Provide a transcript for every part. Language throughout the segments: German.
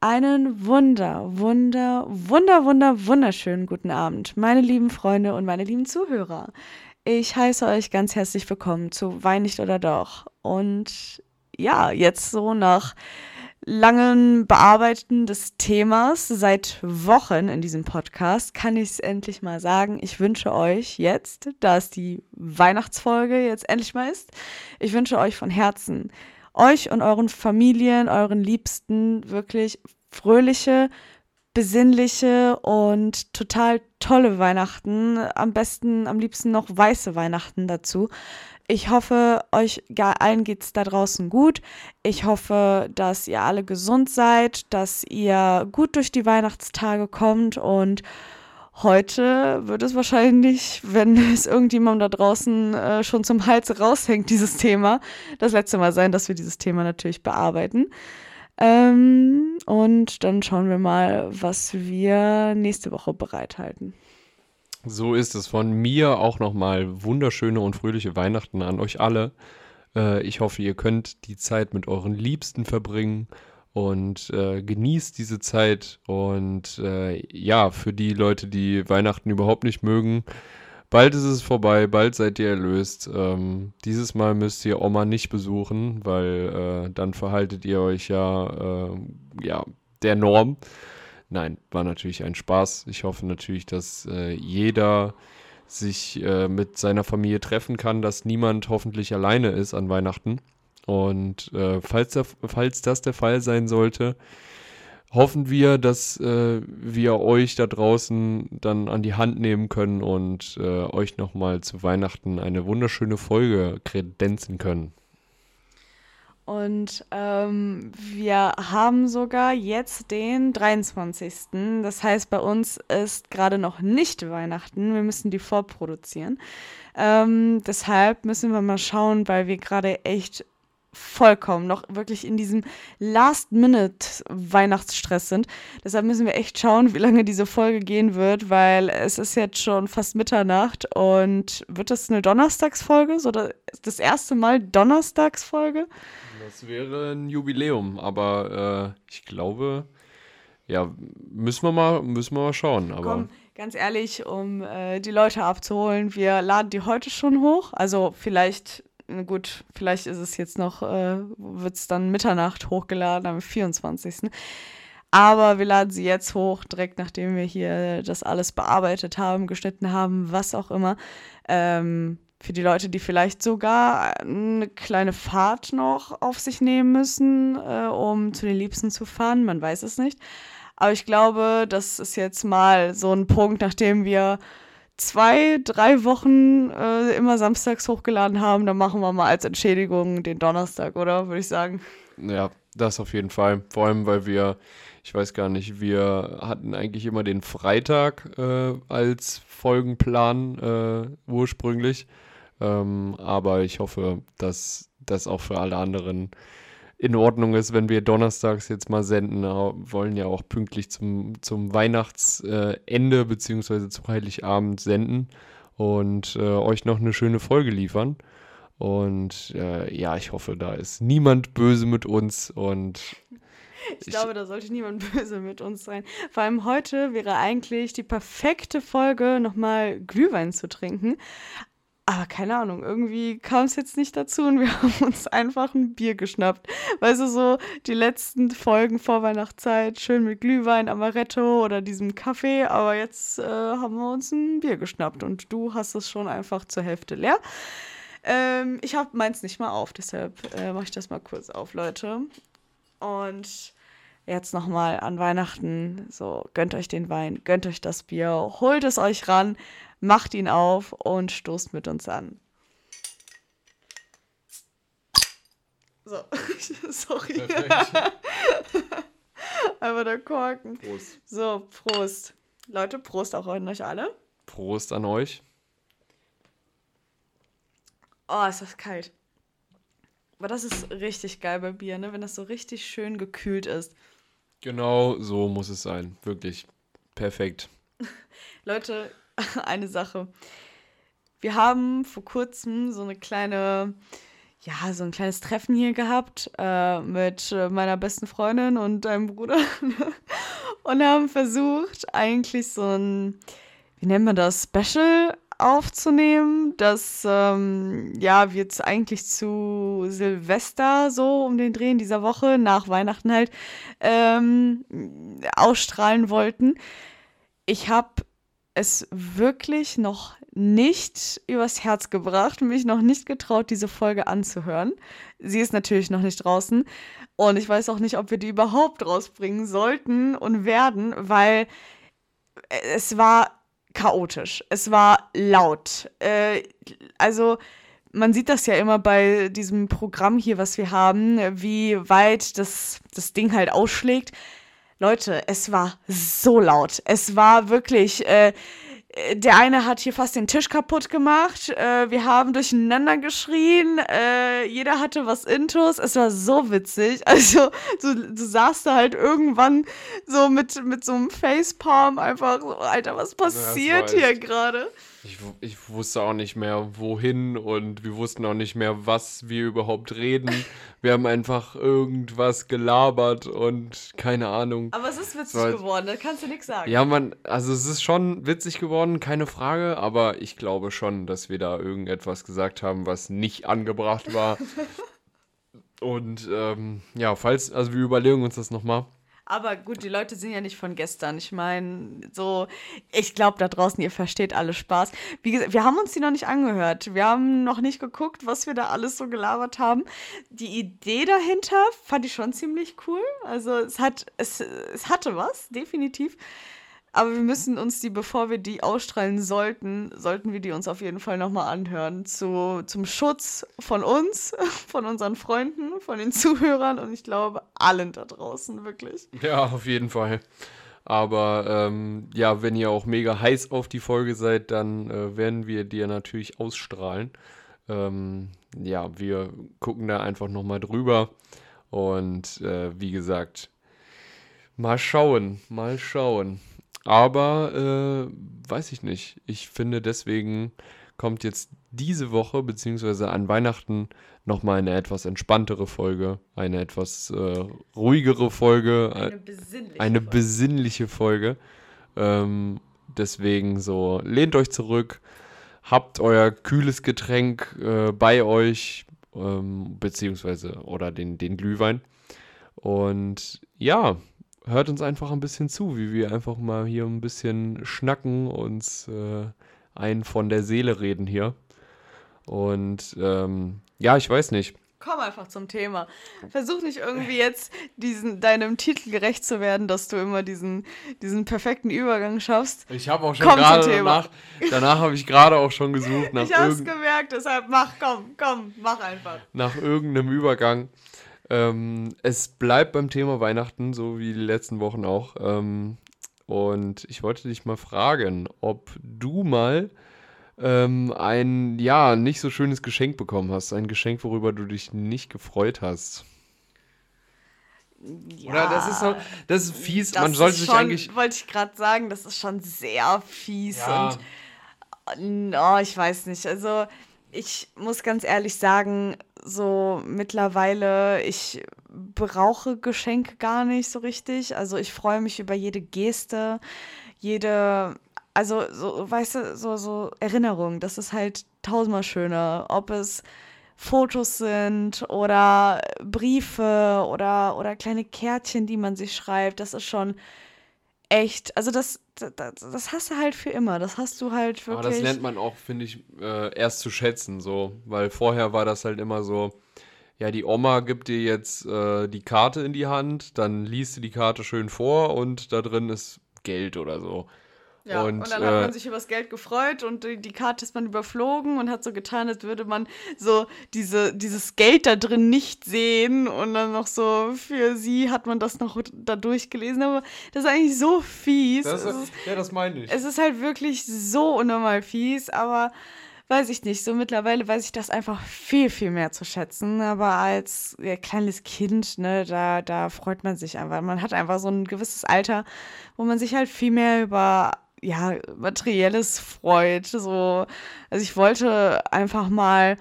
Einen wunder, wunder, wunder, wunder, wunderschönen guten Abend, meine lieben Freunde und meine lieben Zuhörer. Ich heiße euch ganz herzlich willkommen zu Wein nicht oder doch. Und ja, jetzt so nach langen Bearbeiten des Themas seit Wochen in diesem Podcast kann ich es endlich mal sagen. Ich wünsche euch jetzt, da es die Weihnachtsfolge jetzt endlich mal ist, ich wünsche euch von Herzen, euch und euren Familien, euren Liebsten wirklich fröhliche, besinnliche und total tolle Weihnachten. Am besten, am liebsten noch weiße Weihnachten dazu. Ich hoffe, euch allen geht's da draußen gut. Ich hoffe, dass ihr alle gesund seid, dass ihr gut durch die Weihnachtstage kommt und heute wird es wahrscheinlich, wenn es irgendjemand da draußen äh, schon zum Hals raushängt, dieses Thema, das letzte Mal sein, dass wir dieses Thema natürlich bearbeiten. Ähm, und dann schauen wir mal, was wir nächste Woche bereithalten. So ist es von mir auch nochmal wunderschöne und fröhliche Weihnachten an euch alle. Äh, ich hoffe, ihr könnt die Zeit mit euren Liebsten verbringen und äh, genießt diese Zeit. Und äh, ja, für die Leute, die Weihnachten überhaupt nicht mögen, bald ist es vorbei, bald seid ihr erlöst. Ähm, dieses Mal müsst ihr Oma nicht besuchen, weil äh, dann verhaltet ihr euch ja, äh, ja der Norm. Nein, war natürlich ein Spaß. Ich hoffe natürlich, dass äh, jeder sich äh, mit seiner Familie treffen kann, dass niemand hoffentlich alleine ist an Weihnachten. Und äh, falls, der, falls das der Fall sein sollte, hoffen wir, dass äh, wir euch da draußen dann an die Hand nehmen können und äh, euch nochmal zu Weihnachten eine wunderschöne Folge kredenzen können. Und ähm, wir haben sogar jetzt den 23. Das heißt, bei uns ist gerade noch nicht Weihnachten. Wir müssen die vorproduzieren. Ähm, deshalb müssen wir mal schauen, weil wir gerade echt vollkommen noch wirklich in diesem Last-Minute-Weihnachtsstress sind. Deshalb müssen wir echt schauen, wie lange diese Folge gehen wird, weil es ist jetzt schon fast Mitternacht und wird das eine Donnerstagsfolge? So das erste Mal Donnerstagsfolge? Das wäre ein Jubiläum, aber äh, ich glaube, ja, müssen wir mal, müssen wir mal schauen. Aber Komm, ganz ehrlich, um äh, die Leute abzuholen, wir laden die heute schon hoch. Also vielleicht gut, vielleicht ist es jetzt noch, äh, wird es dann Mitternacht hochgeladen am 24. Aber wir laden sie jetzt hoch, direkt nachdem wir hier das alles bearbeitet haben, geschnitten haben, was auch immer. Ähm, für die Leute, die vielleicht sogar eine kleine Fahrt noch auf sich nehmen müssen, äh, um zu den Liebsten zu fahren. Man weiß es nicht. Aber ich glaube, das ist jetzt mal so ein Punkt, nachdem wir zwei, drei Wochen äh, immer samstags hochgeladen haben, dann machen wir mal als Entschädigung den Donnerstag, oder? Würde ich sagen. Ja, das auf jeden Fall. Vor allem, weil wir, ich weiß gar nicht, wir hatten eigentlich immer den Freitag äh, als Folgenplan äh, ursprünglich. Ähm, aber ich hoffe, dass das auch für alle anderen in Ordnung ist, wenn wir donnerstags jetzt mal senden. wollen ja auch pünktlich zum, zum Weihnachtsende beziehungsweise zu Heiligabend senden und äh, euch noch eine schöne Folge liefern. Und äh, ja, ich hoffe, da ist niemand böse mit uns und ich, ich glaube, da sollte niemand böse mit uns sein. Vor allem heute wäre eigentlich die perfekte Folge, nochmal Glühwein zu trinken. Aber keine Ahnung, irgendwie kam es jetzt nicht dazu und wir haben uns einfach ein Bier geschnappt. Weißt du, so die letzten Folgen vor Weihnachtszeit, schön mit Glühwein, Amaretto oder diesem Kaffee, aber jetzt äh, haben wir uns ein Bier geschnappt und du hast es schon einfach zur Hälfte leer. Ähm, ich habe meins nicht mal auf, deshalb äh, mache ich das mal kurz auf, Leute. Und jetzt nochmal an Weihnachten, so gönnt euch den Wein, gönnt euch das Bier, holt es euch ran macht ihn auf und stoßt mit uns an. So, sorry. Aber der Korken. Prost. So, Prost. Leute, Prost auch an euch alle. Prost an euch. Oh, ist das kalt. Aber das ist richtig geil bei Bier, ne? Wenn das so richtig schön gekühlt ist. Genau so muss es sein. Wirklich perfekt. Leute, eine Sache. Wir haben vor kurzem so eine kleine, ja, so ein kleines Treffen hier gehabt äh, mit äh, meiner besten Freundin und deinem Bruder und haben versucht, eigentlich so ein, wie nennt man das, Special aufzunehmen, das ähm, ja wir jetzt eigentlich zu Silvester so um den Dreh in dieser Woche nach Weihnachten halt ähm, ausstrahlen wollten. Ich habe es wirklich noch nicht übers Herz gebracht, mich noch nicht getraut, diese Folge anzuhören. Sie ist natürlich noch nicht draußen und ich weiß auch nicht, ob wir die überhaupt rausbringen sollten und werden, weil es war chaotisch, es war laut. Äh, also man sieht das ja immer bei diesem Programm hier, was wir haben, wie weit das, das Ding halt ausschlägt. Leute, es war so laut. Es war wirklich. Äh, der eine hat hier fast den Tisch kaputt gemacht. Äh, wir haben durcheinander geschrien. Äh, jeder hatte was Intus. Es war so witzig. Also, du, du saßt da halt irgendwann so mit, mit so einem Facepalm einfach so, Alter, was passiert hier gerade? Ich, ich wusste auch nicht mehr, wohin und wir wussten auch nicht mehr, was wir überhaupt reden. Wir haben einfach irgendwas gelabert und keine Ahnung. Aber es ist witzig halt, geworden, da kannst du nichts sagen. Ja, man, also es ist schon witzig geworden, keine Frage, aber ich glaube schon, dass wir da irgendetwas gesagt haben, was nicht angebracht war. und ähm, ja, falls, also wir überlegen uns das nochmal. Aber gut, die Leute sind ja nicht von gestern. Ich meine, so, ich glaube da draußen, ihr versteht alle Spaß. Wie gesagt, wir haben uns die noch nicht angehört. Wir haben noch nicht geguckt, was wir da alles so gelabert haben. Die Idee dahinter fand ich schon ziemlich cool. Also es hat, es, es hatte was, definitiv. Aber wir müssen uns die, bevor wir die ausstrahlen sollten, sollten wir die uns auf jeden Fall nochmal anhören. Zu, zum Schutz von uns, von unseren Freunden, von den Zuhörern und ich glaube allen da draußen, wirklich. Ja, auf jeden Fall. Aber ähm, ja, wenn ihr auch mega heiß auf die Folge seid, dann äh, werden wir dir natürlich ausstrahlen. Ähm, ja, wir gucken da einfach nochmal drüber. Und äh, wie gesagt, mal schauen, mal schauen. Aber äh, weiß ich nicht. Ich finde, deswegen kommt jetzt diese Woche, beziehungsweise an Weihnachten, nochmal eine etwas entspanntere Folge, eine etwas äh, ruhigere Folge, eine äh, besinnliche, eine Folge. besinnliche Folge. Ähm, deswegen so, lehnt euch zurück, habt euer kühles Getränk äh, bei euch, ähm, beziehungsweise oder den, den Glühwein. Und ja, hört uns einfach ein bisschen zu, wie wir einfach mal hier ein bisschen schnacken, uns äh, einen von der Seele reden hier. Und ähm, ja, ich weiß nicht. Komm einfach zum Thema. Versuch nicht irgendwie jetzt diesen, deinem Titel gerecht zu werden, dass du immer diesen, diesen perfekten Übergang schaffst. Ich habe auch schon gerade danach, danach habe ich gerade auch schon gesucht nach Ich habe es gemerkt, deshalb mach, komm, komm, mach einfach. Nach irgendeinem Übergang. Ähm, es bleibt beim Thema Weihnachten, so wie die letzten Wochen auch. Ähm, und ich wollte dich mal fragen, ob du mal ähm, ein, ja, nicht so schönes Geschenk bekommen hast. Ein Geschenk, worüber du dich nicht gefreut hast. Ja, Oder das ist so, das ist fies. Das Man sollte sich eigentlich. Wollte ich gerade sagen, das ist schon sehr fies ja. und oh, ich weiß nicht. Also ich muss ganz ehrlich sagen, so mittlerweile, ich brauche Geschenke gar nicht so richtig. Also ich freue mich über jede Geste, jede, also so, weißt du, so, so Erinnerung. Das ist halt tausendmal schöner. Ob es Fotos sind oder Briefe oder, oder kleine Kärtchen, die man sich schreibt, das ist schon echt, also das, das, das hast du halt für immer. Das hast du halt wirklich. Aber das lernt man auch, finde ich, äh, erst zu schätzen, so. Weil vorher war das halt immer so, ja, die Oma gibt dir jetzt äh, die Karte in die Hand, dann liest du die Karte schön vor und da drin ist Geld oder so. Ja, und, und dann äh, hat man sich über das Geld gefreut und die, die, Karte ist man überflogen und hat so getan, als würde man so diese, dieses Geld da drin nicht sehen und dann noch so für sie hat man das noch da durchgelesen. Aber das ist eigentlich so fies. Das ist, ja, das meine ich. Es ist halt wirklich so unnormal fies, aber weiß ich nicht. So mittlerweile weiß ich das einfach viel, viel mehr zu schätzen. Aber als ja, kleines Kind, ne, da, da freut man sich einfach. Man hat einfach so ein gewisses Alter, wo man sich halt viel mehr über ja, materielles freut. So, also ich wollte einfach mal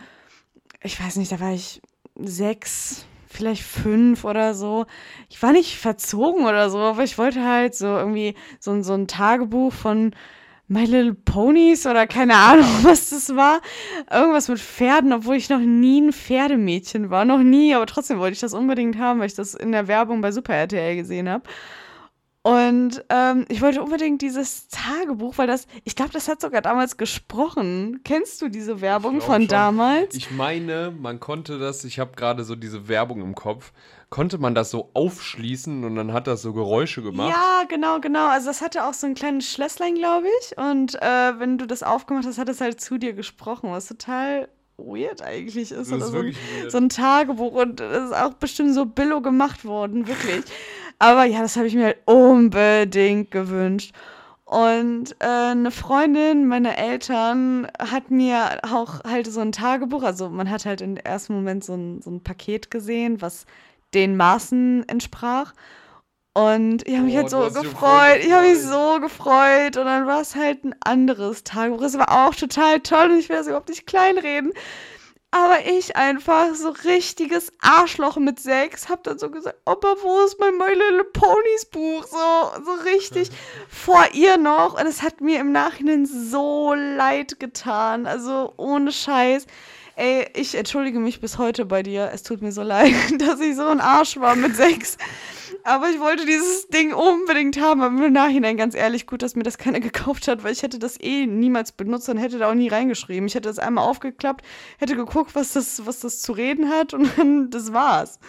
ich weiß nicht, da war ich sechs, vielleicht fünf oder so. Ich war nicht verzogen oder so, aber ich wollte halt so irgendwie so, so ein Tagebuch von My Little Ponies oder keine Ahnung, was das war. Irgendwas mit Pferden, obwohl ich noch nie ein Pferdemädchen war. Noch nie, aber trotzdem wollte ich das unbedingt haben, weil ich das in der Werbung bei Super RTL gesehen habe. Und ähm, ich wollte unbedingt dieses Tagebuch, weil das, ich glaube, das hat sogar damals gesprochen. Kennst du diese Werbung von schon. damals? Ich meine, man konnte das, ich habe gerade so diese Werbung im Kopf, konnte man das so aufschließen und dann hat das so Geräusche gemacht. Ja, genau, genau. Also das hatte auch so ein kleines Schlösslein, glaube ich. Und äh, wenn du das aufgemacht hast, hat es halt zu dir gesprochen, was total weird eigentlich ist. Das ist so, ein, so ein Tagebuch und das ist auch bestimmt so billo gemacht worden, wirklich. Aber ja, das habe ich mir halt unbedingt gewünscht. Und äh, eine Freundin meiner Eltern hat mir auch halt so ein Tagebuch, also man hat halt im ersten Moment so ein, so ein Paket gesehen, was den Maßen entsprach. Und ich habe mich oh, halt so gefreut. Ich habe mich so gefreut. Und dann war es halt ein anderes Tagebuch. Es war auch total toll und ich will das überhaupt nicht kleinreden. Aber ich einfach so richtiges Arschloch mit sechs hab dann so gesagt, Opa, wo ist mein My Little Ponies Buch? So, so richtig vor ihr noch. Und es hat mir im Nachhinein so leid getan. Also ohne Scheiß. Ey, ich entschuldige mich bis heute bei dir. Es tut mir so leid, dass ich so ein Arsch war mit sechs. Aber ich wollte dieses Ding unbedingt haben. Aber im Nachhinein ganz ehrlich, gut, dass mir das keiner gekauft hat, weil ich hätte das eh niemals benutzt und hätte da auch nie reingeschrieben. Ich hätte das einmal aufgeklappt, hätte geguckt, was das, was das zu reden hat und dann das war's.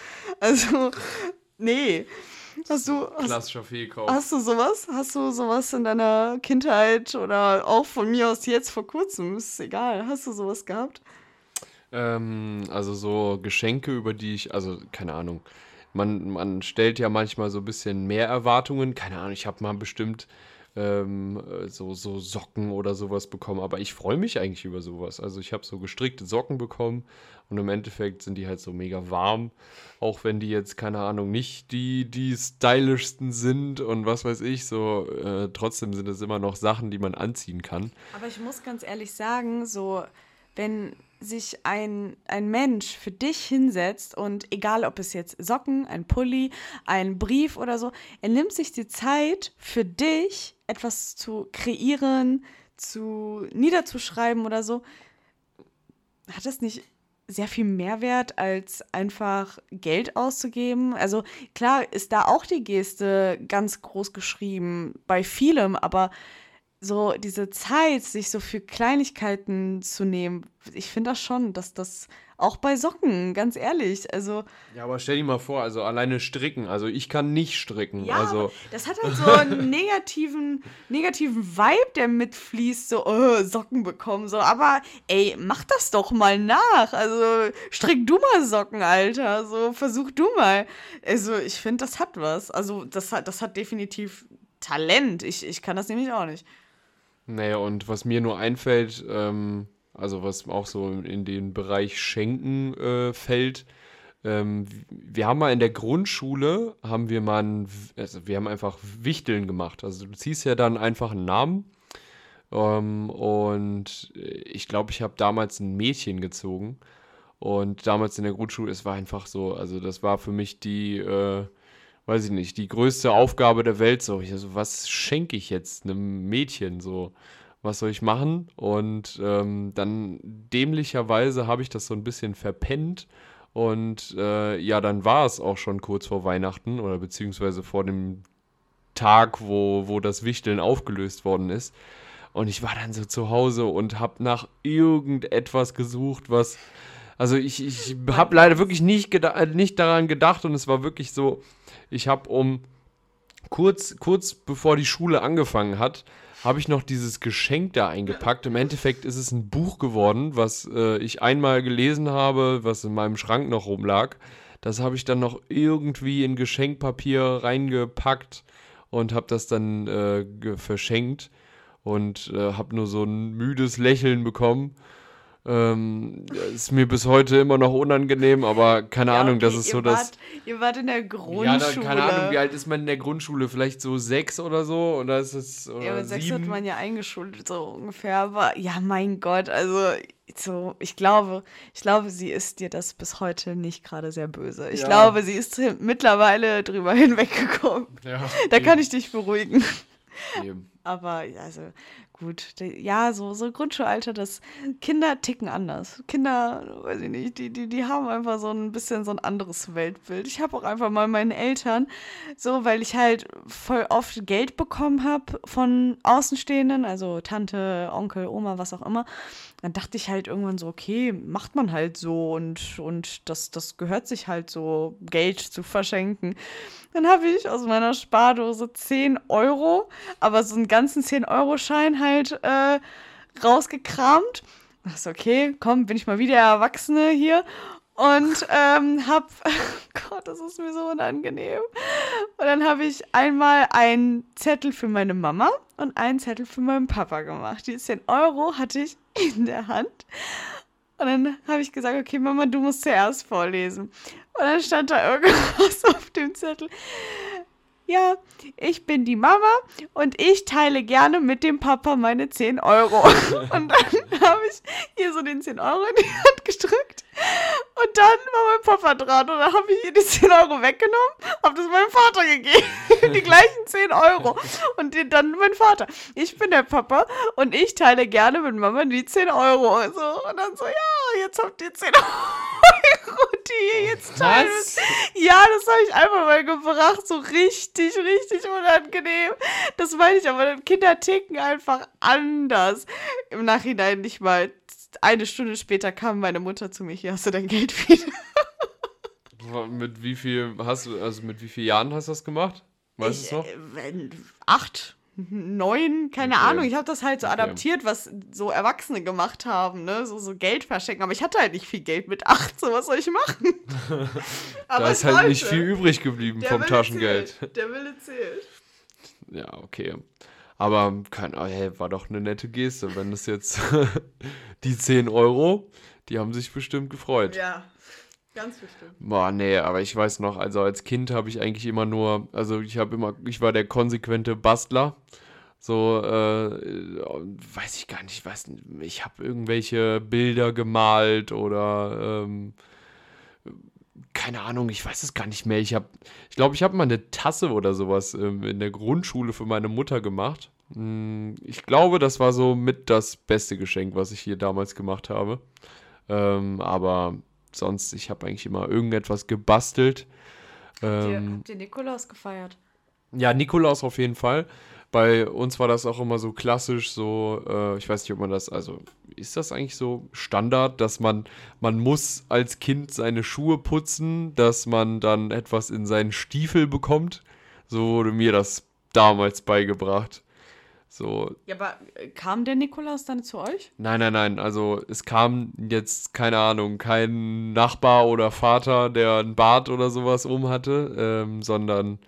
Also, nee. Hast du, Klassischer Fehlkauf. Hast du sowas? Hast du sowas in deiner Kindheit oder auch von mir aus jetzt vor kurzem? Ist egal. Hast du sowas gehabt? Ähm, also so Geschenke, über die ich, also keine Ahnung, man, man stellt ja manchmal so ein bisschen mehr Erwartungen. Keine Ahnung, ich habe mal bestimmt ähm, so, so Socken oder sowas bekommen, aber ich freue mich eigentlich über sowas. Also ich habe so gestrickte Socken bekommen und im Endeffekt sind die halt so mega warm, auch wenn die jetzt, keine Ahnung, nicht die, die stylischsten sind und was weiß ich, so äh, trotzdem sind es immer noch Sachen, die man anziehen kann. Aber ich muss ganz ehrlich sagen, so wenn sich ein, ein Mensch für dich hinsetzt und egal ob es jetzt Socken, ein Pulli, ein Brief oder so, er nimmt sich die Zeit für dich etwas zu kreieren, zu niederzuschreiben oder so, hat das nicht sehr viel Mehrwert, als einfach Geld auszugeben. Also klar ist da auch die Geste ganz groß geschrieben bei vielem, aber so diese Zeit, sich so für Kleinigkeiten zu nehmen, ich finde das schon, dass das auch bei Socken, ganz ehrlich, also. Ja, aber stell dir mal vor, also alleine stricken, also ich kann nicht stricken, ja, also. Das hat halt so einen negativen, negativen Vibe, der mitfließt, so, oh, Socken bekommen, so, aber ey, mach das doch mal nach, also strick du mal Socken, Alter, so, versuch du mal. Also, ich finde, das hat was, also, das hat, das hat definitiv Talent, ich, ich kann das nämlich auch nicht. Naja, und was mir nur einfällt, ähm, also was auch so in den Bereich Schenken äh, fällt, ähm, wir haben mal in der Grundschule, haben wir mal, ein, also wir haben einfach Wichteln gemacht. Also du ziehst ja dann einfach einen Namen ähm, und ich glaube, ich habe damals ein Mädchen gezogen und damals in der Grundschule, es war einfach so, also das war für mich die... Äh, weiß ich nicht, die größte Aufgabe der Welt. So, ich so, was schenke ich jetzt einem Mädchen? So, was soll ich machen? Und ähm, dann dämlicherweise habe ich das so ein bisschen verpennt. Und äh, ja, dann war es auch schon kurz vor Weihnachten oder beziehungsweise vor dem Tag, wo, wo das Wichteln aufgelöst worden ist. Und ich war dann so zu Hause und habe nach irgendetwas gesucht, was. Also ich, ich habe leider wirklich nicht, nicht daran gedacht und es war wirklich so, ich habe um kurz, kurz bevor die Schule angefangen hat, habe ich noch dieses Geschenk da eingepackt. Im Endeffekt ist es ein Buch geworden, was äh, ich einmal gelesen habe, was in meinem Schrank noch rumlag. Das habe ich dann noch irgendwie in Geschenkpapier reingepackt und habe das dann äh, verschenkt und äh, habe nur so ein müdes Lächeln bekommen. Ähm, ist mir bis heute immer noch unangenehm, aber keine Ja, Ahnung, okay, das ist so ihr das. Wart, ihr wart in der Ja, Grundschule. da, keine Ahnung, wie alt ist man in der Grundschule? Vielleicht so sechs oder so? Oder ist es oder Ja, mit sechs wird sieben? man ja eingeschult, so ungefähr. Aber ja, mein Gott, also so, ich glaube, ich glaube, sie ist dir das bis heute nicht gerade sehr böse. Ich Ja. glaube, sie ist mittlerweile drüber hinweggekommen. ja, Da kann ich dich beruhigen. Eben. Aber also gut, ja, so, so Grundschulalter, das Kinder ticken anders. Kinder, weiß ich nicht, die, die, die haben einfach so ein bisschen so ein anderes Weltbild. Ich habe auch einfach mal meinen Eltern, so, weil ich halt voll oft Geld bekommen habe von Außenstehenden, also Tante, Onkel, Oma, was auch immer. Dann dachte ich halt irgendwann so, okay, macht man halt so und, und das, das gehört sich halt so, Geld zu verschenken. Dann habe ich aus meiner Spardose 10 Euro, aber so einen ganzen 10-Euro-Schein halt äh, rausgekramt. Ach so, okay, komm, bin ich mal wieder Erwachsene hier. Und ähm, hab, Gott, das ist mir so unangenehm. Und dann habe ich einmal einen Zettel für meine Mama und einen Zettel für meinen Papa gemacht. Die 10 Euro hatte ich in der Hand. Und dann habe ich gesagt, okay, Mama, du musst zuerst vorlesen. Und dann stand da irgendwas auf dem Zettel. Ja, ich bin die Mama und ich teile gerne mit dem Papa meine 10 Euro. Und dann habe ich hier so den 10 Euro in die Hand gedrückt. Und dann war mein Papa dran und dann habe ich ihr die 10 Euro weggenommen, habe das meinem Vater gegeben. Die gleichen 10 Euro. Und die- dann mein Vater. Ich bin der Papa und ich teile gerne mit Mama die 10 Euro. So, und dann so, ja, jetzt habt ihr 10 Euro, die ihr jetzt müsst. Ja, das habe ich einfach mal gebracht. So richtig, richtig unangenehm. Das meine ich, aber Kinder ticken einfach anders. Im Nachhinein nicht mal. Eine Stunde später kam meine Mutter zu mir, hier hast du dein Geld wieder. Mit wie viel hast du, also mit wie vielen Jahren hast du das gemacht? Weißt du es noch? äh, acht, neun, keine Okay. Ahnung. Ich habe das halt so Okay. adaptiert, was so Erwachsene gemacht haben, ne? So, so Geld verschenken. Aber ich hatte halt nicht viel Geld mit acht. So, was soll ich machen? Da ist halt nicht wollte. viel übrig geblieben Der vom Taschengeld. Zählt. Der Wille zählt. Ja, okay. Aber kein, oh, hey, war doch eine nette Geste, wenn das jetzt die 10 Euro, die haben sich bestimmt gefreut. Ja, ganz bestimmt. Boah, nee, aber ich weiß noch, also als Kind habe ich eigentlich immer nur, also ich habe immer, ich war der konsequente Bastler. So, äh, weiß ich gar nicht, ich weiß nicht, ich habe irgendwelche Bilder gemalt oder, ähm, keine Ahnung, ich weiß es gar nicht mehr. Ich habe, ich glaube, ich habe mal eine Tasse oder sowas ähm, in der Grundschule für meine Mutter gemacht. Hm, Ich glaube, das war so mit das beste Geschenk, was ich hier damals gemacht habe. Ähm, aber sonst, ich habe eigentlich immer irgendetwas gebastelt. Habt ihr, Ähm, habt ihr Nikolaus gefeiert? ja, Nikolaus auf jeden Fall. Bei uns war das auch immer so klassisch, so, äh, ich weiß nicht, ob man das, also ist das eigentlich so Standard, dass man, man muss als Kind seine Schuhe putzen, dass man dann etwas in seinen Stiefel bekommt? So wurde mir das damals beigebracht. So, Ja, aber äh, kam der Nikolaus dann zu euch? Nein, nein, nein. Also es kam jetzt, keine Ahnung, kein Nachbar oder Vater, der einen Bart oder sowas um hatte, ähm, sondern,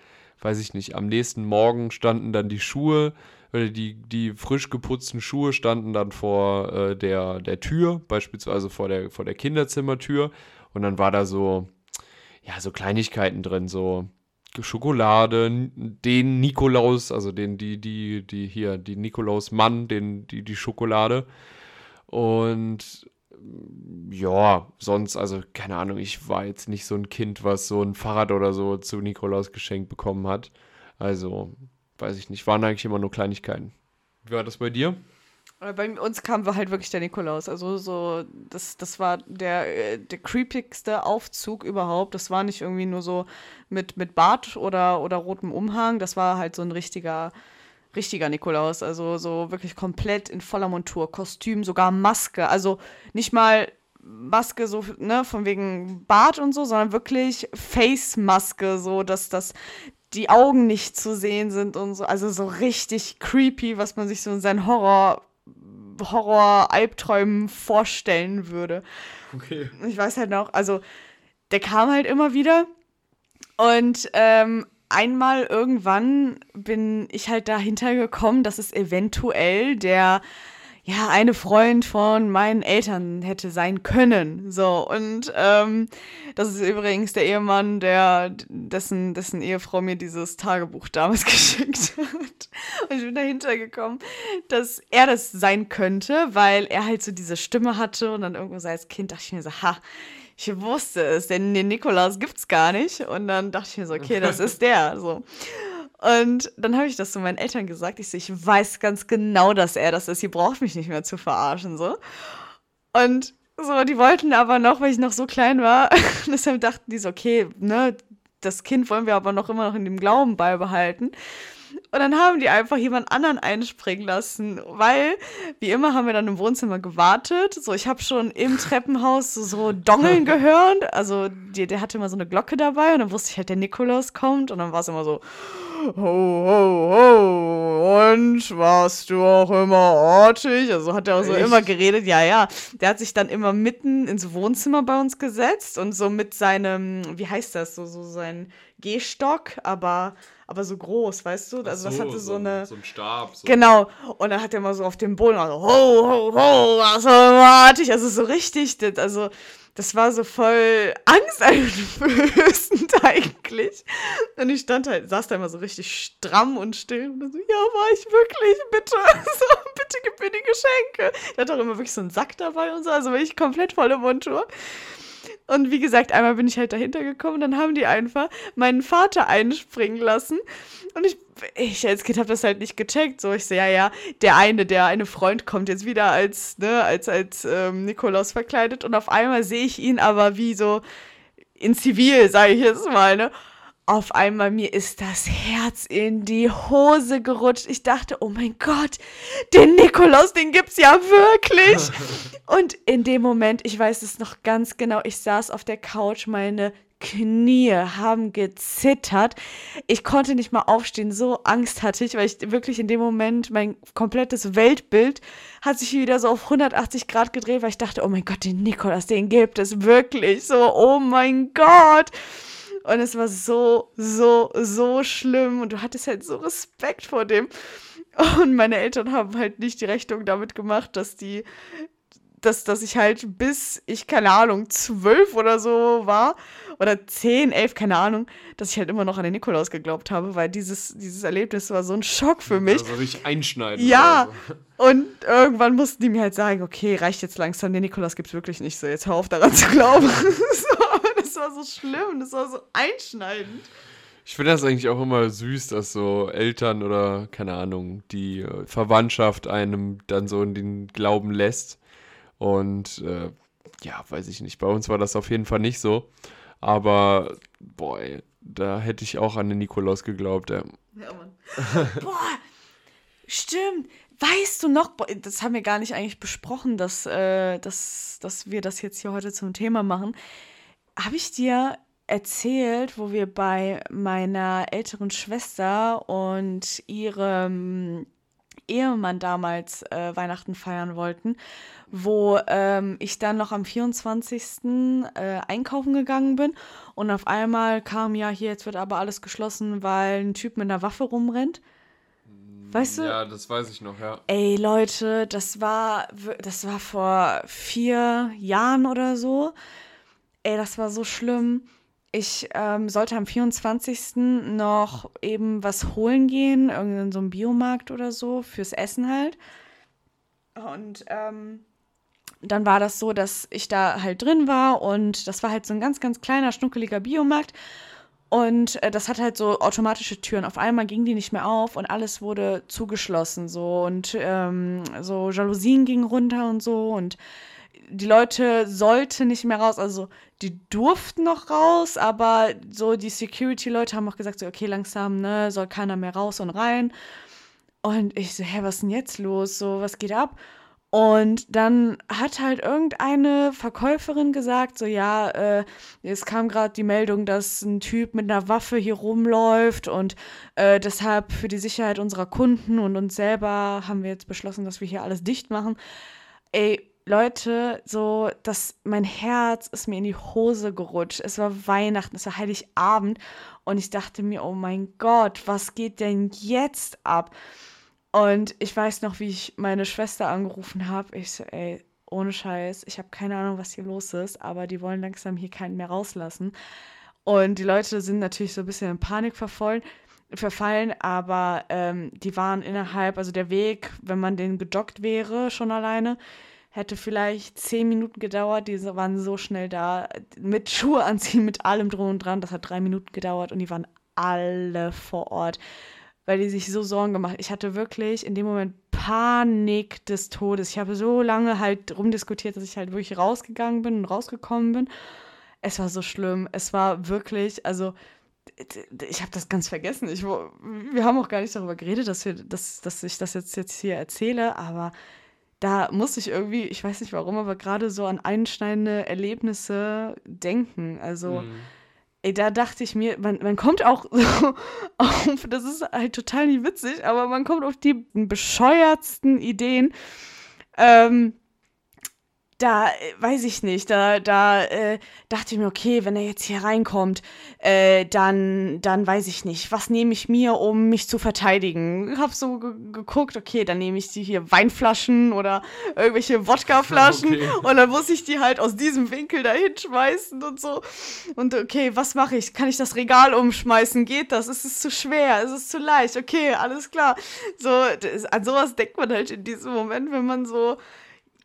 weiß ich nicht, am nächsten Morgen standen dann die Schuhe, oder die, die frisch geputzten Schuhe standen dann vor äh, der, der Tür, beispielsweise vor der, vor der Kinderzimmertür. Und dann war da so, ja, so Kleinigkeiten drin, so Schokolade, den Nikolaus, also den, die, die, die hier, die Nikolaus-Mann, den, die, die Schokolade. Und ja, sonst, also keine Ahnung, ich war jetzt nicht so ein Kind, was so ein Fahrrad oder so zu Nikolaus geschenkt bekommen hat. Also, weiß ich nicht, waren eigentlich immer nur Kleinigkeiten. Wie war das bei dir? Äh, Bei uns kam halt wirklich der Nikolaus. Also so, das, das war der, äh, der creepigste Aufzug überhaupt. Das war nicht irgendwie nur so mit, mit Bart oder, oder rotem Umhang. Das war halt so ein richtiger, richtiger Nikolaus. Also so wirklich komplett in voller Montur. Kostüm, sogar Maske. Also nicht mal Maske so, ne, von wegen Bart und so, sondern wirklich Face-Maske, so dass das die Augen nicht zu sehen sind und so. Also so richtig creepy, was man sich so in seinen Horror, Horror-Albträumen vorstellen würde. Okay. Ich weiß halt noch, also der kam halt immer wieder und ähm, einmal irgendwann bin ich halt dahinter gekommen, dass es eventuell der ja, eine Freund von meinen Eltern hätte sein können. So, und ähm, das ist übrigens der Ehemann, der, dessen, dessen Ehefrau mir dieses Tagebuch damals geschickt hat. Und ich bin dahinter gekommen, dass er das sein könnte, weil er halt so diese Stimme hatte und dann irgendwo so als Kind dachte ich mir so, ha, ich wusste es, denn den Nikolaus gibt's gar nicht. Und dann dachte ich mir so, okay, das ist der. So. Und dann habe ich das zu meinen Eltern gesagt. Ich so, ich weiß ganz genau, dass er das ist. Ihr braucht mich nicht mehr zu verarschen, so. Und so, die wollten aber noch, weil ich noch so klein war, deshalb dachten die so, okay, ne, das Kind wollen wir aber noch immer noch in dem Glauben beibehalten. Und dann haben die einfach jemand anderen einspringen lassen, weil, wie immer, haben wir dann im Wohnzimmer gewartet. So, ich habe schon im Treppenhaus so, so Dongeln gehört. Also, die, der hatte immer so eine Glocke dabei und dann wusste ich halt, der Nikolaus kommt. Und dann war es immer so, ho, ho, ho, und warst du auch immer ortig? Also hat er auch so Echt? immer geredet, ja, ja. Der hat sich dann immer mitten ins Wohnzimmer bei uns gesetzt und so mit seinem, wie heißt das, so, so sein Gehstock, aber aber so groß, weißt du? Also so, das hatte so, so, eine. So ein Stab. So. Genau. Und dann hat er immer so auf dem Boden, also, ho, ho, ho, was warte ich? Also so richtig, also das war so voll angsteinflößend eigentlich. Und ich stand halt, saß da immer so richtig stramm und still und so, ja, war ich wirklich, bitte, so, bitte gib mir die Geschenke. Er hat auch immer wirklich so einen Sack dabei und so, also war ich komplett volle Montur. Und wie gesagt, einmal bin ich halt dahinter gekommen, dann haben die einfach meinen Vater einspringen lassen. Und ich, ich als Kind habe das halt nicht gecheckt. So, ich so, ja, ja, der eine, der eine Freund kommt jetzt wieder als, ne, als, als ähm, Nikolaus verkleidet. Und auf einmal sehe ich ihn aber wie so in Zivil, sage ich jetzt mal, ne? Auf einmal mir ist das Herz in die Hose gerutscht. Ich dachte, oh mein Gott, den Nikolaus, den gibt's ja wirklich. Und in dem Moment, ich weiß es noch ganz genau, ich saß auf der Couch, meine Knie haben gezittert. Ich konnte nicht mal aufstehen, so Angst hatte ich, weil ich wirklich in dem Moment mein komplettes Weltbild hat sich wieder so auf 180 Grad gedreht, weil ich dachte, oh mein Gott, den Nikolaus, den gibt es wirklich. So, oh mein Gott. Und es war so, so, so schlimm. Und du hattest halt so Respekt vor dem. Und meine Eltern haben halt nicht die Rechnung damit gemacht, dass die, dass, dass ich halt bis ich, keine Ahnung, zwölf oder so war, oder zehn, elf, keine Ahnung, dass ich halt immer noch an den Nikolaus geglaubt habe, weil dieses, dieses Erlebnis war so ein Schock für mich. Also richtig einschneiden. Ja. So. Und irgendwann mussten die mir halt sagen, okay, reicht jetzt langsam, den Nikolaus gibt's wirklich nicht so, jetzt hör auf daran zu glauben. so war so schlimm, das war so einschneidend. Ich finde das eigentlich auch immer süß, dass so Eltern oder, keine Ahnung, die äh, Verwandtschaft einem dann so in den Glauben lässt. Und äh, ja, weiß ich nicht. Bei uns war das auf jeden Fall nicht so. Aber, boy, da hätte ich auch an den Nikolaus geglaubt. Ja, ja Mann. boah, stimmt. Weißt du noch, das haben wir gar nicht eigentlich besprochen, dass, äh, dass, dass wir das jetzt hier heute zum Thema machen habe ich dir erzählt, wo wir bei meiner älteren Schwester und ihrem Ehemann damals äh, Weihnachten feiern wollten, wo ähm, ich dann noch am 24. Äh, einkaufen gegangen bin und auf einmal kam ja, hier, jetzt wird aber alles geschlossen, weil ein Typ mit einer Waffe rumrennt. Weißt du? Ja, das weiß ich noch, ja. Ey, Leute, das war, das war vor vier Jahren oder so. Ey, das war so schlimm. Ich ähm, sollte am 24. noch eben was holen gehen, irgendein so einem Biomarkt oder so, fürs Essen halt. Und ähm, dann war das so, dass ich da halt drin war und das war halt so ein ganz, ganz kleiner, schnuckeliger Biomarkt. Und äh, das hat halt so automatische Türen. Auf einmal gingen die nicht mehr auf und alles wurde zugeschlossen so und ähm, so Jalousien gingen runter und so und die Leute sollten nicht mehr raus, also die durften noch raus, aber so die Security-Leute haben auch gesagt, so, okay, langsam, ne, soll keiner mehr raus und rein. Und ich so, hä, was ist denn jetzt los? So, was geht ab? Und dann hat halt irgendeine Verkäuferin gesagt, so ja, äh, es kam gerade die Meldung, dass ein Typ mit einer Waffe hier rumläuft und äh, deshalb für die Sicherheit unserer Kunden und uns selber haben wir jetzt beschlossen, dass wir hier alles dicht machen. Ey, Leute, so, dass mein Herz ist mir in die Hose gerutscht. Es war Weihnachten, es war Heiligabend und ich dachte mir, oh mein Gott, was geht denn jetzt ab? Und ich weiß noch, wie ich meine Schwester angerufen habe. Ich so, ey, ohne Scheiß, ich habe keine Ahnung, was hier los ist, aber die wollen langsam hier keinen mehr rauslassen. Und die Leute sind natürlich so ein bisschen in Panik verfallen, verfallen aber ähm, die waren innerhalb, also der Weg, wenn man den gejoggt wäre, schon alleine, hätte vielleicht zehn Minuten gedauert. Die waren so schnell da, mit Schuhe anziehen, mit allem drum und dran. Das hat drei Minuten gedauert und die waren alle vor Ort weil die sich so Sorgen gemacht. Ich hatte wirklich in dem Moment Panik des Todes. Ich habe so lange halt rumdiskutiert, dass ich halt wirklich rausgegangen bin und rausgekommen bin. Es war so schlimm. Es war wirklich, also ich habe das ganz vergessen. Ich, wir haben auch gar nicht darüber geredet, dass, wir, dass, dass ich das jetzt, jetzt hier erzähle, aber da muss ich irgendwie, ich weiß nicht warum, aber gerade so an einschneidende Erlebnisse denken. Also. Mhm Ey, da dachte ich mir, man, man kommt auch so auf, das ist halt total nicht witzig, aber man kommt auf die bescheuertsten Ideen. Ähm, da äh, weiß ich nicht, da, da äh, dachte ich mir, okay, wenn er jetzt hier reinkommt, äh, dann, dann weiß ich nicht, was nehme ich mir, um mich zu verteidigen. Habe so geguckt, okay, dann nehme ich die hier Weinflaschen oder irgendwelche Wodkaflaschen okay. und dann muss ich die halt aus diesem Winkel da hinschmeißen und so. Und okay, was mache ich? Kann ich das Regal umschmeißen? Geht das? Ist es zu schwer? Ist es zu leicht? Okay, alles klar. So, das, an sowas denkt man halt in diesem Moment, wenn man so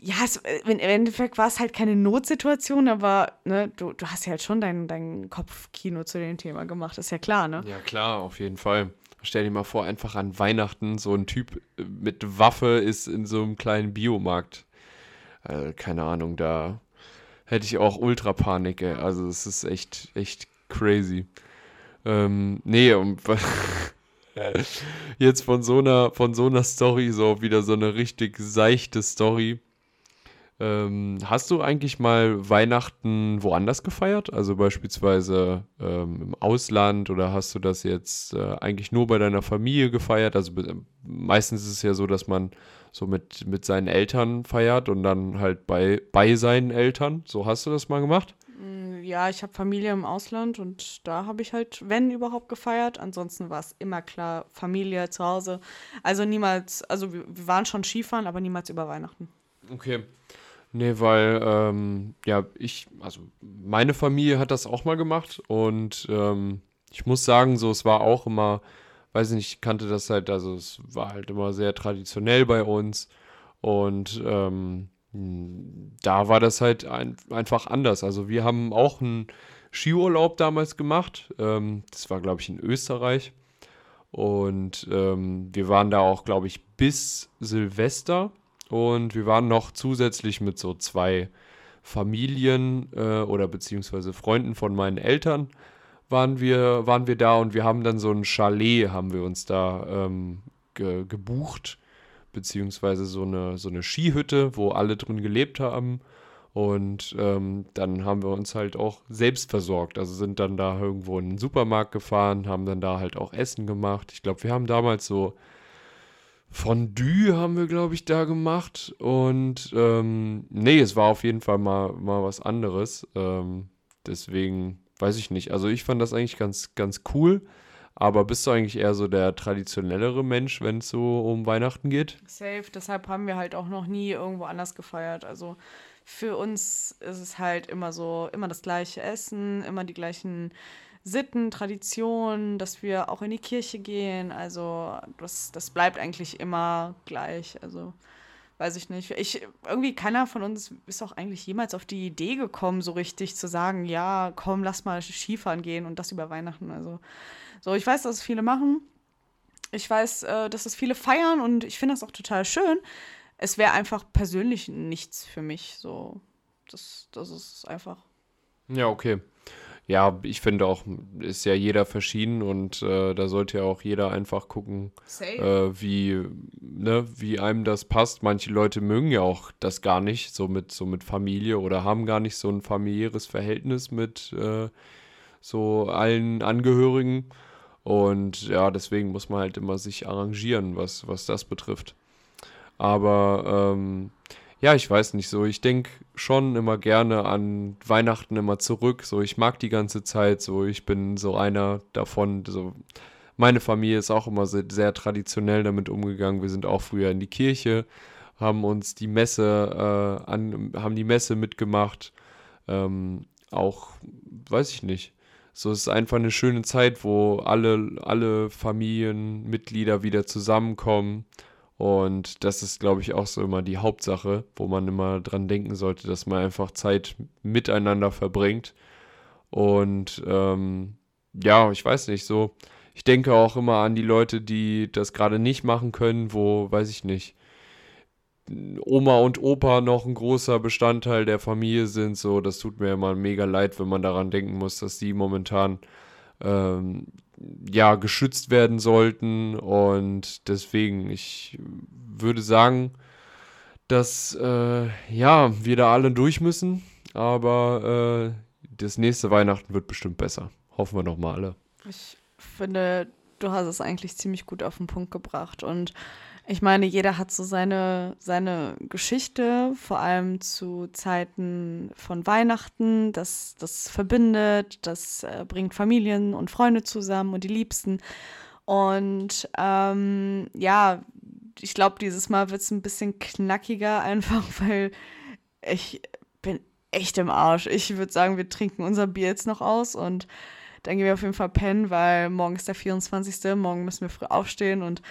ja, es, äh, im Endeffekt war es halt keine Notsituation, aber ne, du, du hast ja halt schon dein, dein Kopfkino zu dem Thema gemacht, ist ja klar, ne? Ja, klar, auf jeden Fall. Stell dir mal vor, einfach an Weihnachten so ein Typ äh, mit Waffe ist in so einem kleinen Biomarkt. Äh, keine Ahnung, da hätte ich auch Ultrapanik, ey. Also es ist echt, echt crazy. Ähm, nee, und jetzt von so einer, von so einer Story so wieder so eine richtig seichte Story ähm, hast du eigentlich mal Weihnachten woanders gefeiert? Also beispielsweise ähm, im Ausland oder hast du das jetzt äh, eigentlich nur bei deiner Familie gefeiert? Also meistens ist es ja so, dass man so mit, mit seinen Eltern feiert und dann halt bei, bei seinen Eltern. So hast du das mal gemacht? Mm, ja, ich habe Familie im Ausland und da habe ich halt, wenn überhaupt, gefeiert. Ansonsten war es immer klar, Familie zu Hause. Also niemals, also wir, wir waren schon Skifahren, aber niemals über Weihnachten. Okay. Nee, weil, ähm, ja, ich, also meine Familie hat das auch mal gemacht und ähm, ich muss sagen, so, es war auch immer, weiß ich nicht, ich kannte das halt, also es war halt immer sehr traditionell bei uns und ähm, da war das halt ein, einfach anders. Also wir haben auch einen Skiurlaub damals gemacht, ähm, das war, glaube ich, in Österreich und ähm, wir waren da auch, glaube ich, bis Silvester und wir waren noch zusätzlich mit so zwei Familien äh, oder beziehungsweise Freunden von meinen Eltern waren wir, waren wir da und wir haben dann so ein Chalet, haben wir uns da ähm, ge gebucht, beziehungsweise so eine, so eine Skihütte, wo alle drin gelebt haben. Und ähm, dann haben wir uns halt auch selbst versorgt. Also sind dann da irgendwo in den Supermarkt gefahren, haben dann da halt auch Essen gemacht. Ich glaube, wir haben damals so Fondue haben wir, glaube ich, da gemacht. Und ähm, nee, es war auf jeden Fall mal, mal was anderes. Ähm, deswegen weiß ich nicht. Also ich fand das eigentlich ganz, ganz cool. Aber bist du eigentlich eher so der traditionellere Mensch, wenn es so um Weihnachten geht? Safe, deshalb haben wir halt auch noch nie irgendwo anders gefeiert. Also für uns ist es halt immer so, immer das gleiche Essen, immer die gleichen Sitten, Traditionen, dass wir auch in die Kirche gehen. Also das, das bleibt eigentlich immer gleich. Also weiß ich nicht. Ich, irgendwie keiner von uns ist auch eigentlich jemals auf die Idee gekommen, so richtig zu sagen, ja, komm, lass mal Skifahren gehen und das über Weihnachten. Also so, ich weiß, dass es viele machen. Ich weiß, äh, dass es viele feiern und ich finde das auch total schön. Es wäre einfach persönlich nichts für mich. So, das, das ist einfach. Ja, okay ja, ich finde auch, ist ja jeder verschieden und äh, da sollte ja auch jeder einfach gucken, äh, wie, ne, wie einem das passt. Manche Leute mögen ja auch das gar nicht, so mit, so mit Familie oder haben gar nicht so ein familiäres Verhältnis mit äh, so allen Angehörigen. Und ja, deswegen muss man halt immer sich arrangieren, was, was das betrifft. Aber ähm, ja, ich weiß nicht so. Ich denke schon immer gerne an Weihnachten immer zurück. So, ich mag die ganze Zeit. So, ich bin so einer davon. So, meine Familie ist auch immer sehr, sehr traditionell damit umgegangen. Wir sind auch früher in die Kirche, haben uns die Messe, äh, an, haben die Messe mitgemacht. Ähm, auch, weiß ich nicht. So es ist einfach eine schöne Zeit, wo alle, alle Familienmitglieder wieder zusammenkommen. Und das ist, glaube ich, auch so immer die Hauptsache, wo man immer dran denken sollte, dass man einfach Zeit miteinander verbringt. Und ähm, ja, ich weiß nicht, so. Ich denke auch immer an die Leute, die das gerade nicht machen können, wo, weiß ich nicht, Oma und Opa noch ein großer Bestandteil der Familie sind. So, das tut mir immer mega leid, wenn man daran denken muss, dass die momentan ähm, ja geschützt werden sollten. Und deswegen, ich würde sagen, dass äh, ja wir da alle durch müssen. Aber äh, das nächste Weihnachten wird bestimmt besser. Hoffen wir doch mal alle. Ich finde, du hast es eigentlich ziemlich gut auf den Punkt gebracht und ich meine, jeder hat so seine, seine Geschichte, vor allem zu Zeiten von Weihnachten. Das, das verbindet, das äh, bringt Familien und Freunde zusammen und die Liebsten. Und ähm, ja, ich glaube, dieses Mal wird es ein bisschen knackiger, einfach weil ich bin echt im Arsch. Ich würde sagen, wir trinken unser Bier jetzt noch aus und dann gehen wir auf jeden Fall pennen, weil morgen ist der 24. Morgen müssen wir früh aufstehen und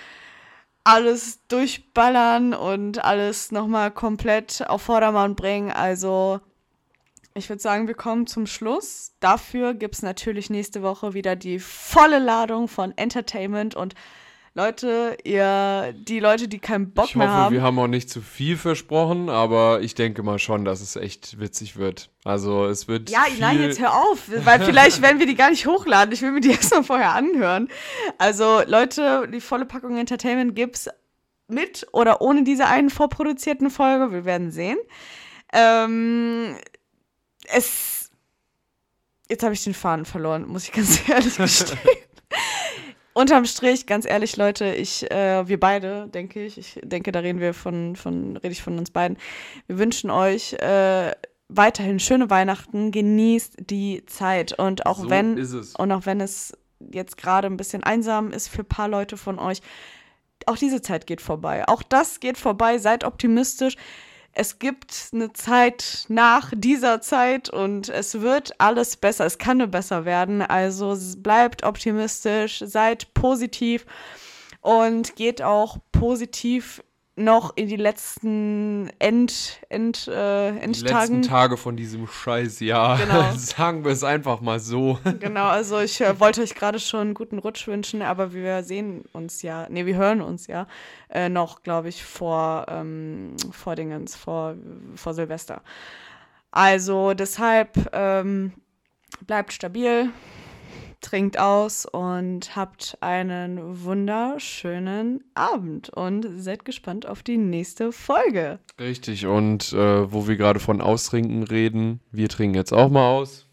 alles durchballern und alles nochmal komplett auf Vordermann bringen. Also ich würde sagen, wir kommen zum Schluss. Dafür gibt es natürlich nächste Woche wieder die volle Ladung von Entertainment und Leute, ihr, die Leute, die keinen Bock ich mehr hoffe, haben. wir haben auch nicht zu viel versprochen, aber ich denke mal schon, dass es echt witzig wird. Also es wird. Ja, viel nein, jetzt hör auf, weil vielleicht werden wir die gar nicht hochladen. Ich will mir die erstmal vorher anhören. Also, Leute, die volle Packung Entertainment gibt's mit oder ohne diese einen vorproduzierten Folge. Wir werden sehen. Ähm, es. Jetzt habe ich den Faden verloren, muss ich ganz ehrlich gestehen. Unterm Strich, ganz ehrlich, Leute, ich, äh, wir beide, denke ich, ich denke, da reden wir von, von, rede ich von uns beiden. Wir wünschen euch äh, weiterhin schöne Weihnachten, genießt die Zeit und auch So wenn ist es. und auch wenn es jetzt gerade ein bisschen einsam ist für ein paar Leute von euch, auch diese Zeit geht vorbei. Auch das geht vorbei. Seid optimistisch. Es gibt eine Zeit nach dieser Zeit und es wird alles besser. Es kann nur besser werden. Also bleibt optimistisch, seid positiv und geht auch positiv noch in die letzten End, End, äh, die Endtagen. letzten Tage von diesem Scheißjahr. Genau. Sagen wir es einfach mal so. Genau, also ich äh, wollte euch gerade schon einen guten Rutsch wünschen, aber wir sehen uns ja, nee, wir hören uns ja äh, noch, glaube ich, vor, ähm, vor Dingens, vor, vor Silvester. Also deshalb ähm, bleibt stabil, trinkt aus und habt einen wunderschönen Abend und seid gespannt auf die nächste Folge. Richtig, und äh, wo wir gerade von Austrinken reden, wir trinken jetzt auch mal aus.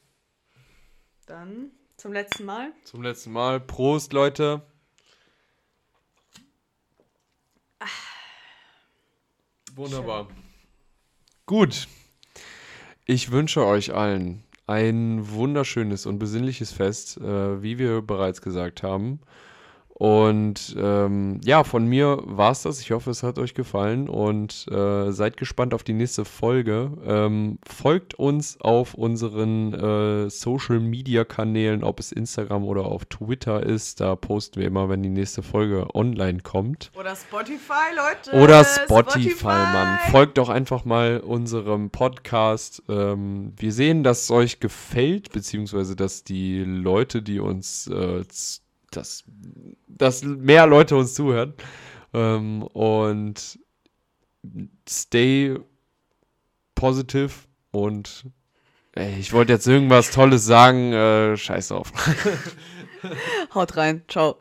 Dann zum letzten Mal. Zum letzten Mal. Prost, Leute. Wunderbar. Gut. Ich wünsche euch allen ein wunderschönes und besinnliches Fest, äh, wie wir bereits gesagt haben. Und ähm, ja, von mir war es das. Ich hoffe, es hat euch gefallen und äh, seid gespannt auf die nächste Folge. Ähm, folgt uns auf unseren äh, Social Media Kanälen, ob es Instagram oder auf Twitter ist. Da posten wir immer, wenn die nächste Folge online kommt. Oder Spotify, Leute. Oder Spotify, Mann. Folgt doch einfach mal unserem Podcast. Ähm, wir sehen, dass es euch gefällt, beziehungsweise dass die Leute, die uns, äh, dass, dass mehr Leute uns zuhören. Ähm, und stay positive und ey, ich wollte jetzt irgendwas Tolles sagen. Äh, scheiß auf. Haut rein. Ciao.